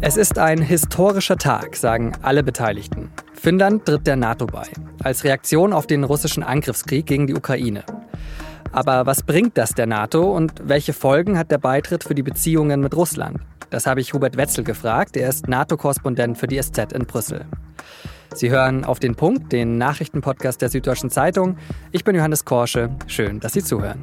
Es ist ein historischer Tag, sagen alle Beteiligten. Finnland tritt der NATO bei, als Reaktion auf den russischen Angriffskrieg gegen die Ukraine. Aber was bringt das der NATO und welche Folgen hat der Beitritt für die Beziehungen mit Russland? Das habe ich Hubert Wetzel gefragt. Er ist NATO-Korrespondent für die SZ in Brüssel. Sie hören auf den Punkt, den Nachrichtenpodcast der Süddeutschen Zeitung. Ich bin Johannes Korsche. Schön, dass Sie zuhören.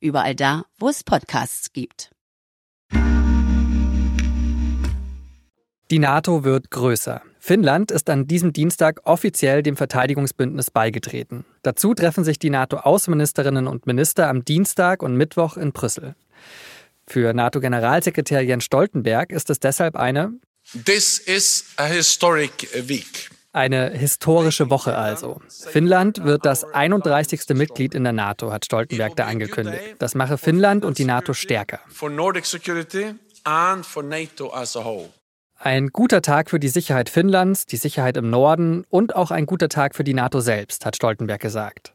überall da, wo es Podcasts gibt. Die NATO wird größer. Finnland ist an diesem Dienstag offiziell dem Verteidigungsbündnis beigetreten. Dazu treffen sich die NATO-Außenministerinnen und Minister am Dienstag und Mittwoch in Brüssel. Für NATO-Generalsekretär Jens Stoltenberg ist es deshalb eine This is a historic week. Eine historische Woche also. Finnland wird das 31. Mitglied in der NATO, hat Stoltenberg da angekündigt. Das mache Finnland und die NATO stärker. Ein guter Tag für die Sicherheit Finnlands, die Sicherheit im Norden und auch ein guter Tag für die NATO selbst, hat Stoltenberg gesagt.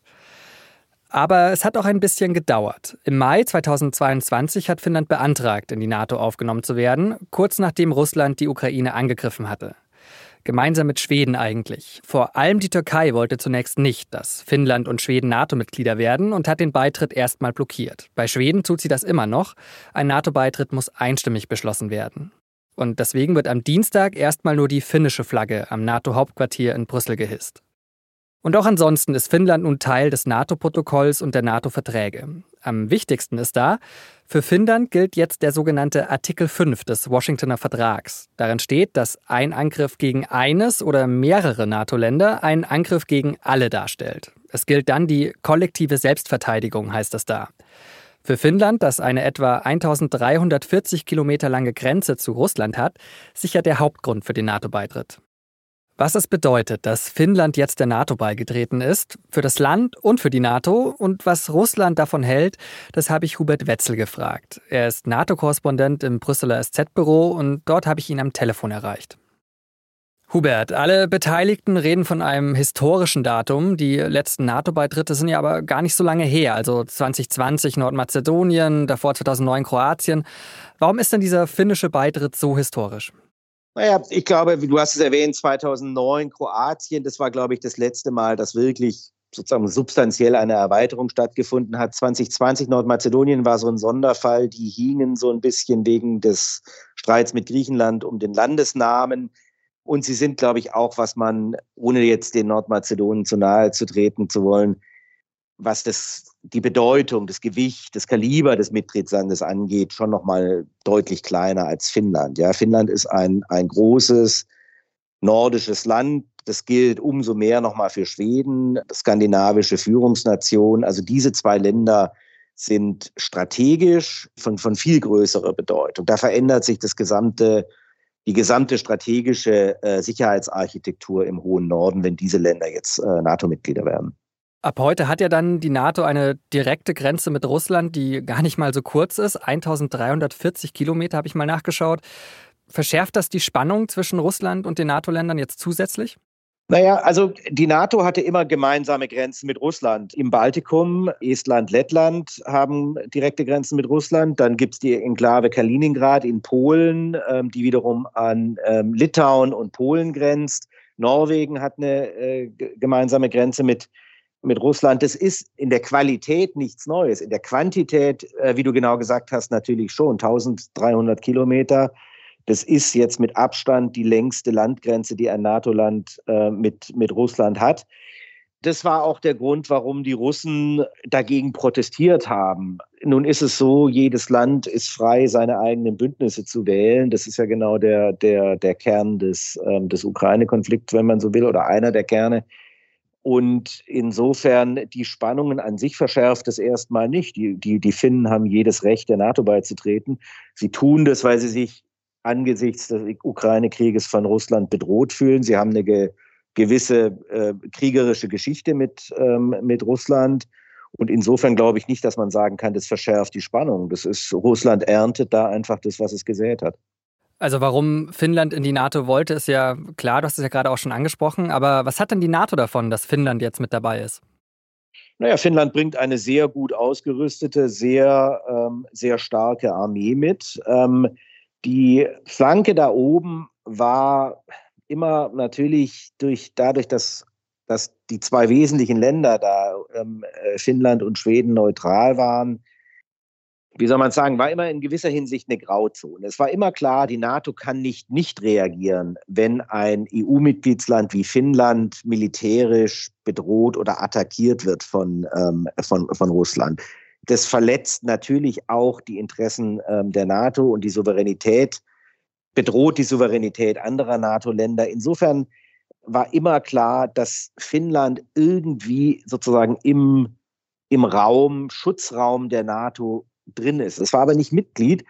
Aber es hat auch ein bisschen gedauert. Im Mai 2022 hat Finnland beantragt, in die NATO aufgenommen zu werden, kurz nachdem Russland die Ukraine angegriffen hatte. Gemeinsam mit Schweden eigentlich. Vor allem die Türkei wollte zunächst nicht, dass Finnland und Schweden NATO-Mitglieder werden und hat den Beitritt erstmal blockiert. Bei Schweden tut sie das immer noch. Ein NATO-Beitritt muss einstimmig beschlossen werden. Und deswegen wird am Dienstag erstmal nur die finnische Flagge am NATO-Hauptquartier in Brüssel gehisst. Und auch ansonsten ist Finnland nun Teil des NATO-Protokolls und der NATO-Verträge. Am wichtigsten ist da, für Finnland gilt jetzt der sogenannte Artikel 5 des Washingtoner Vertrags. Darin steht, dass ein Angriff gegen eines oder mehrere NATO-Länder einen Angriff gegen alle darstellt. Es gilt dann die kollektive Selbstverteidigung, heißt es da. Für Finnland, das eine etwa 1340 Kilometer lange Grenze zu Russland hat, sicher der Hauptgrund für den NATO-Beitritt. Was es bedeutet, dass Finnland jetzt der NATO beigetreten ist, für das Land und für die NATO und was Russland davon hält, das habe ich Hubert Wetzel gefragt. Er ist NATO-Korrespondent im Brüsseler SZ-Büro und dort habe ich ihn am Telefon erreicht. Hubert, alle Beteiligten reden von einem historischen Datum. Die letzten NATO-Beitritte sind ja aber gar nicht so lange her. Also 2020 Nordmazedonien, davor 2009 Kroatien. Warum ist denn dieser finnische Beitritt so historisch? Naja, ich glaube, du hast es erwähnt, 2009 Kroatien, das war, glaube ich, das letzte Mal, dass wirklich sozusagen substanziell eine Erweiterung stattgefunden hat. 2020 Nordmazedonien war so ein Sonderfall. Die hingen so ein bisschen wegen des Streits mit Griechenland um den Landesnamen. Und sie sind, glaube ich, auch, was man, ohne jetzt den Nordmazedonen zu nahe zu treten zu wollen, was das, die Bedeutung, das Gewicht, das Kaliber des Mitgliedslandes angeht, schon nochmal deutlich kleiner als Finnland. Ja, Finnland ist ein, ein großes nordisches Land. Das gilt umso mehr nochmal für Schweden, skandinavische Führungsnation. Also diese zwei Länder sind strategisch von, von viel größerer Bedeutung. Da verändert sich das gesamte die gesamte strategische äh, Sicherheitsarchitektur im hohen Norden, wenn diese Länder jetzt äh, NATO-Mitglieder werden. Ab heute hat ja dann die NATO eine direkte Grenze mit Russland, die gar nicht mal so kurz ist. 1340 Kilometer habe ich mal nachgeschaut. Verschärft das die Spannung zwischen Russland und den NATO-Ländern jetzt zusätzlich? Naja, also die NATO hatte immer gemeinsame Grenzen mit Russland. Im Baltikum, Estland, Lettland haben direkte Grenzen mit Russland. Dann gibt es die Enklave Kaliningrad in Polen, ähm, die wiederum an ähm, Litauen und Polen grenzt. Norwegen hat eine äh, gemeinsame Grenze mit, mit Russland. Das ist in der Qualität nichts Neues. In der Quantität, äh, wie du genau gesagt hast, natürlich schon. 1300 Kilometer das ist jetzt mit Abstand die längste Landgrenze, die ein NATO-Land äh, mit, mit Russland hat. Das war auch der Grund, warum die Russen dagegen protestiert haben. Nun ist es so, jedes Land ist frei, seine eigenen Bündnisse zu wählen. Das ist ja genau der, der, der Kern des, ähm, des Ukraine-Konflikts, wenn man so will, oder einer der Kerne. Und insofern die Spannungen an sich verschärft es erstmal nicht. Die, die, die Finnen haben jedes Recht, der NATO beizutreten. Sie tun das, weil sie sich angesichts des Ukraine-Krieges von Russland bedroht fühlen. Sie haben eine ge gewisse äh, kriegerische Geschichte mit, ähm, mit Russland. Und insofern glaube ich nicht, dass man sagen kann, das verschärft die Spannung. Das ist, Russland erntet da einfach das, was es gesät hat. Also warum Finnland in die NATO wollte, ist ja klar, du hast es ja gerade auch schon angesprochen. Aber was hat denn die NATO davon, dass Finnland jetzt mit dabei ist? Naja, Finnland bringt eine sehr gut ausgerüstete, sehr, ähm, sehr starke Armee mit. Ähm, die Flanke da oben war immer natürlich durch, dadurch, dass, dass die zwei wesentlichen Länder da, ähm, äh, Finnland und Schweden, neutral waren, wie soll man sagen, war immer in gewisser Hinsicht eine Grauzone. Es war immer klar, die NATO kann nicht nicht reagieren, wenn ein EU-Mitgliedsland wie Finnland militärisch bedroht oder attackiert wird von, ähm, von, von Russland. Das verletzt natürlich auch die Interessen ähm, der NATO und die Souveränität, bedroht die Souveränität anderer NATO-Länder. Insofern war immer klar, dass Finnland irgendwie sozusagen im, im Raum, Schutzraum der NATO drin ist. Es war aber nicht Mitglied.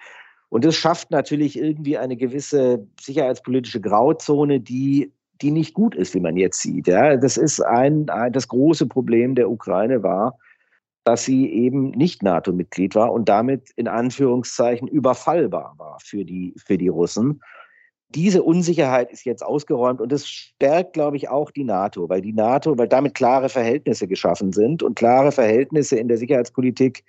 Und das schafft natürlich irgendwie eine gewisse sicherheitspolitische Grauzone, die, die nicht gut ist, wie man jetzt sieht. Ja, das ist ein, ein das große Problem der Ukraine war, dass sie eben nicht NATO-Mitglied war und damit in Anführungszeichen überfallbar war für die, für die Russen. Diese Unsicherheit ist jetzt ausgeräumt und das stärkt, glaube ich, auch die NATO, weil die NATO, weil damit klare Verhältnisse geschaffen sind und klare Verhältnisse in der Sicherheitspolitik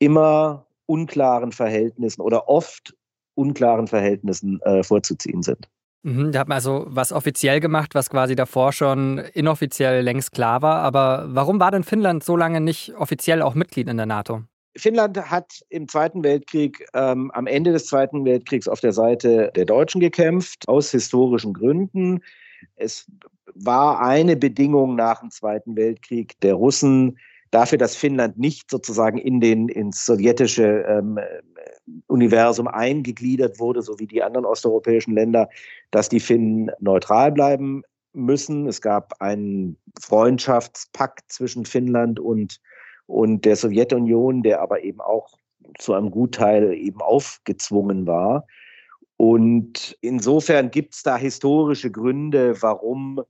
immer unklaren Verhältnissen oder oft unklaren Verhältnissen äh, vorzuziehen sind. Mhm, da hat man also was offiziell gemacht, was quasi davor schon inoffiziell längst klar war. Aber warum war denn Finnland so lange nicht offiziell auch Mitglied in der NATO? Finnland hat im Zweiten Weltkrieg, ähm, am Ende des Zweiten Weltkriegs auf der Seite der Deutschen gekämpft, aus historischen Gründen. Es war eine Bedingung nach dem Zweiten Weltkrieg der Russen, dafür, dass Finnland nicht sozusagen in den, ins sowjetische ähm, Universum eingegliedert wurde, so wie die anderen osteuropäischen Länder, dass die Finnen neutral bleiben müssen. Es gab einen Freundschaftspakt zwischen Finnland und, und der Sowjetunion, der aber eben auch zu einem Gutteil eben aufgezwungen war. Und insofern gibt es da historische Gründe, warum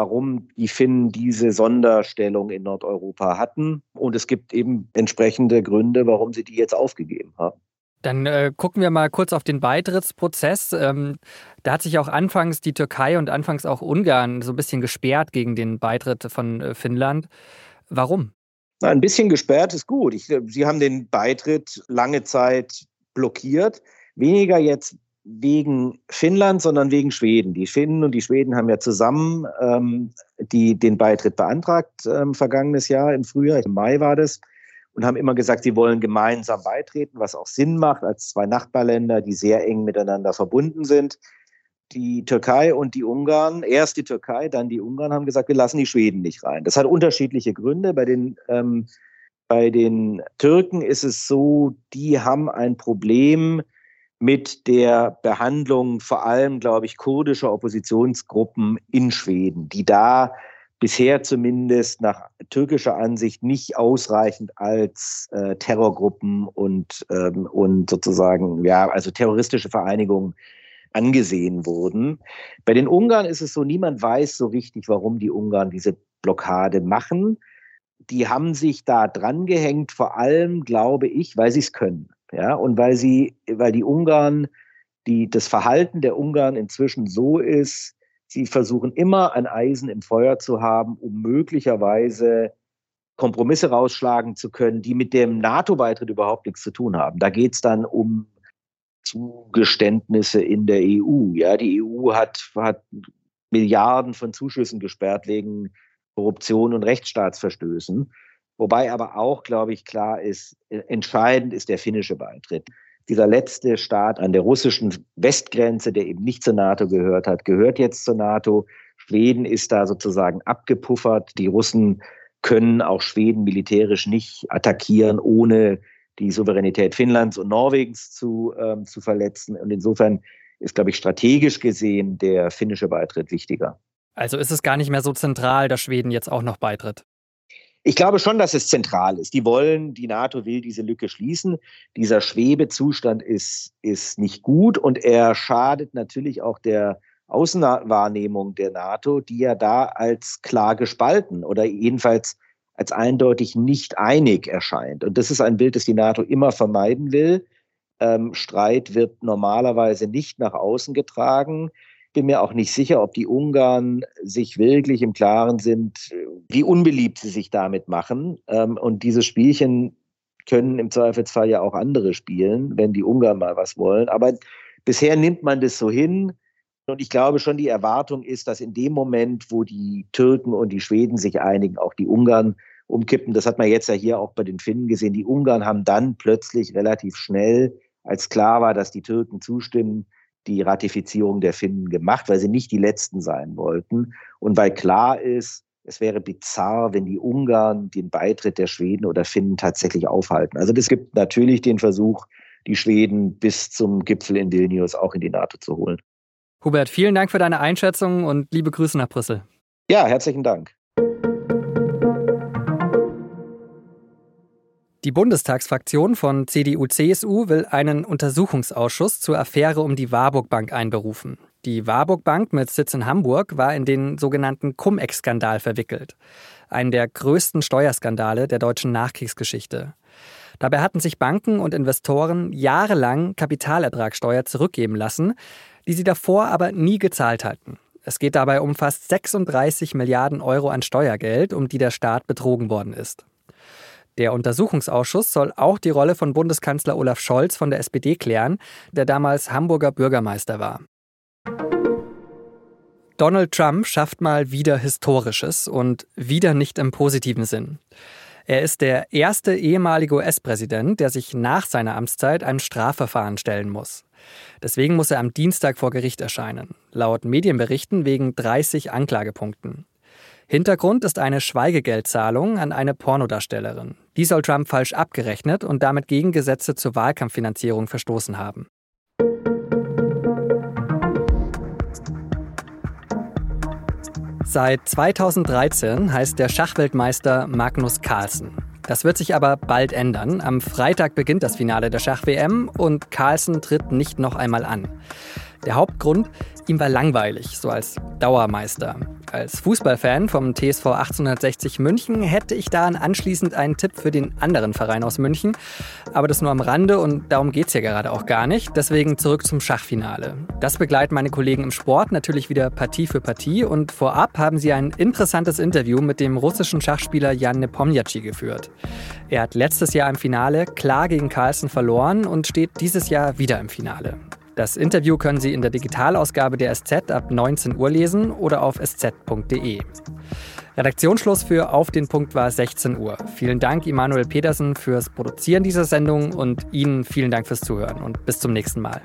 warum die Finnen diese Sonderstellung in Nordeuropa hatten. Und es gibt eben entsprechende Gründe, warum sie die jetzt aufgegeben haben. Dann äh, gucken wir mal kurz auf den Beitrittsprozess. Ähm, da hat sich auch anfangs die Türkei und anfangs auch Ungarn so ein bisschen gesperrt gegen den Beitritt von äh, Finnland. Warum? Na, ein bisschen gesperrt ist gut. Ich, sie haben den Beitritt lange Zeit blockiert. Weniger jetzt wegen Finnland, sondern wegen Schweden. Die Finnen und die Schweden haben ja zusammen ähm, die, den Beitritt beantragt ähm, vergangenes Jahr im Frühjahr, im Mai war das, und haben immer gesagt, sie wollen gemeinsam beitreten, was auch Sinn macht als zwei Nachbarländer, die sehr eng miteinander verbunden sind. Die Türkei und die Ungarn, erst die Türkei, dann die Ungarn haben gesagt, wir lassen die Schweden nicht rein. Das hat unterschiedliche Gründe. Bei den ähm, bei den Türken ist es so, die haben ein Problem, mit der Behandlung vor allem, glaube ich, kurdischer Oppositionsgruppen in Schweden, die da bisher zumindest nach türkischer Ansicht nicht ausreichend als äh, Terrorgruppen und, ähm, und sozusagen, ja, also terroristische Vereinigungen angesehen wurden. Bei den Ungarn ist es so, niemand weiß so richtig, warum die Ungarn diese Blockade machen. Die haben sich da dran gehängt, vor allem, glaube ich, weil sie es können. Ja, und weil sie, weil die Ungarn, die, das Verhalten der Ungarn inzwischen so ist, sie versuchen immer ein Eisen im Feuer zu haben, um möglicherweise Kompromisse rausschlagen zu können, die mit dem NATO-Beitritt überhaupt nichts zu tun haben. Da geht es dann um Zugeständnisse in der EU. Ja, die EU hat, hat Milliarden von Zuschüssen gesperrt wegen Korruption und Rechtsstaatsverstößen. Wobei aber auch, glaube ich, klar ist, äh, entscheidend ist der finnische Beitritt. Dieser letzte Staat an der russischen Westgrenze, der eben nicht zur NATO gehört hat, gehört jetzt zur NATO. Schweden ist da sozusagen abgepuffert. Die Russen können auch Schweden militärisch nicht attackieren, ohne die Souveränität Finnlands und Norwegens zu, ähm, zu verletzen. Und insofern ist, glaube ich, strategisch gesehen der finnische Beitritt wichtiger. Also ist es gar nicht mehr so zentral, dass Schweden jetzt auch noch beitritt. Ich glaube schon, dass es zentral ist. Die wollen, die NATO will diese Lücke schließen. Dieser Schwebezustand ist, ist nicht gut und er schadet natürlich auch der Außenwahrnehmung der NATO, die ja da als klar gespalten oder jedenfalls als eindeutig nicht einig erscheint. Und das ist ein Bild, das die NATO immer vermeiden will. Ähm, Streit wird normalerweise nicht nach außen getragen bin mir auch nicht sicher, ob die Ungarn sich wirklich im Klaren sind, wie unbeliebt sie sich damit machen. Ähm, und diese Spielchen können im Zweifelsfall ja auch andere spielen, wenn die Ungarn mal was wollen. Aber bisher nimmt man das so hin. Und ich glaube schon, die Erwartung ist, dass in dem Moment, wo die Türken und die Schweden sich einigen, auch die Ungarn umkippen. Das hat man jetzt ja hier auch bei den Finnen gesehen. Die Ungarn haben dann plötzlich relativ schnell, als klar war, dass die Türken zustimmen, die Ratifizierung der Finnen gemacht, weil sie nicht die Letzten sein wollten und weil klar ist, es wäre bizarr, wenn die Ungarn den Beitritt der Schweden oder Finnen tatsächlich aufhalten. Also es gibt natürlich den Versuch, die Schweden bis zum Gipfel in Vilnius auch in die NATO zu holen. Hubert, vielen Dank für deine Einschätzung und liebe Grüße nach Brüssel. Ja, herzlichen Dank. Die Bundestagsfraktion von CDU-CSU will einen Untersuchungsausschuss zur Affäre um die Warburg Bank einberufen. Die Warburg Bank mit Sitz in Hamburg war in den sogenannten Cum-Ex-Skandal verwickelt, einen der größten Steuerskandale der deutschen Nachkriegsgeschichte. Dabei hatten sich Banken und Investoren jahrelang Kapitalertragssteuer zurückgeben lassen, die sie davor aber nie gezahlt hatten. Es geht dabei um fast 36 Milliarden Euro an Steuergeld, um die der Staat betrogen worden ist. Der Untersuchungsausschuss soll auch die Rolle von Bundeskanzler Olaf Scholz von der SPD klären, der damals Hamburger Bürgermeister war. Donald Trump schafft mal wieder Historisches und wieder nicht im positiven Sinn. Er ist der erste ehemalige US-Präsident, der sich nach seiner Amtszeit einem Strafverfahren stellen muss. Deswegen muss er am Dienstag vor Gericht erscheinen, laut Medienberichten wegen 30 Anklagepunkten. Hintergrund ist eine Schweigegeldzahlung an eine Pornodarstellerin. Die soll Trump falsch abgerechnet und damit gegen Gesetze zur Wahlkampffinanzierung verstoßen haben. Seit 2013 heißt der Schachweltmeister Magnus Carlsen. Das wird sich aber bald ändern. Am Freitag beginnt das Finale der Schach-WM und Carlsen tritt nicht noch einmal an. Der Hauptgrund, ihm war langweilig, so als Dauermeister. Als Fußballfan vom TSV 1860 München hätte ich da anschließend einen Tipp für den anderen Verein aus München. Aber das nur am Rande und darum geht es ja gerade auch gar nicht. Deswegen zurück zum Schachfinale. Das begleiten meine Kollegen im Sport natürlich wieder Partie für Partie und vorab haben sie ein interessantes Interview mit dem russischen Schachspieler Jan Nepomniachtchi geführt. Er hat letztes Jahr im Finale klar gegen Carlsen verloren und steht dieses Jahr wieder im Finale. Das Interview können Sie in der Digitalausgabe der SZ ab 19 Uhr lesen oder auf sz.de. Redaktionsschluss für Auf den Punkt war 16 Uhr. Vielen Dank, Immanuel Petersen, fürs Produzieren dieser Sendung und Ihnen vielen Dank fürs Zuhören und bis zum nächsten Mal.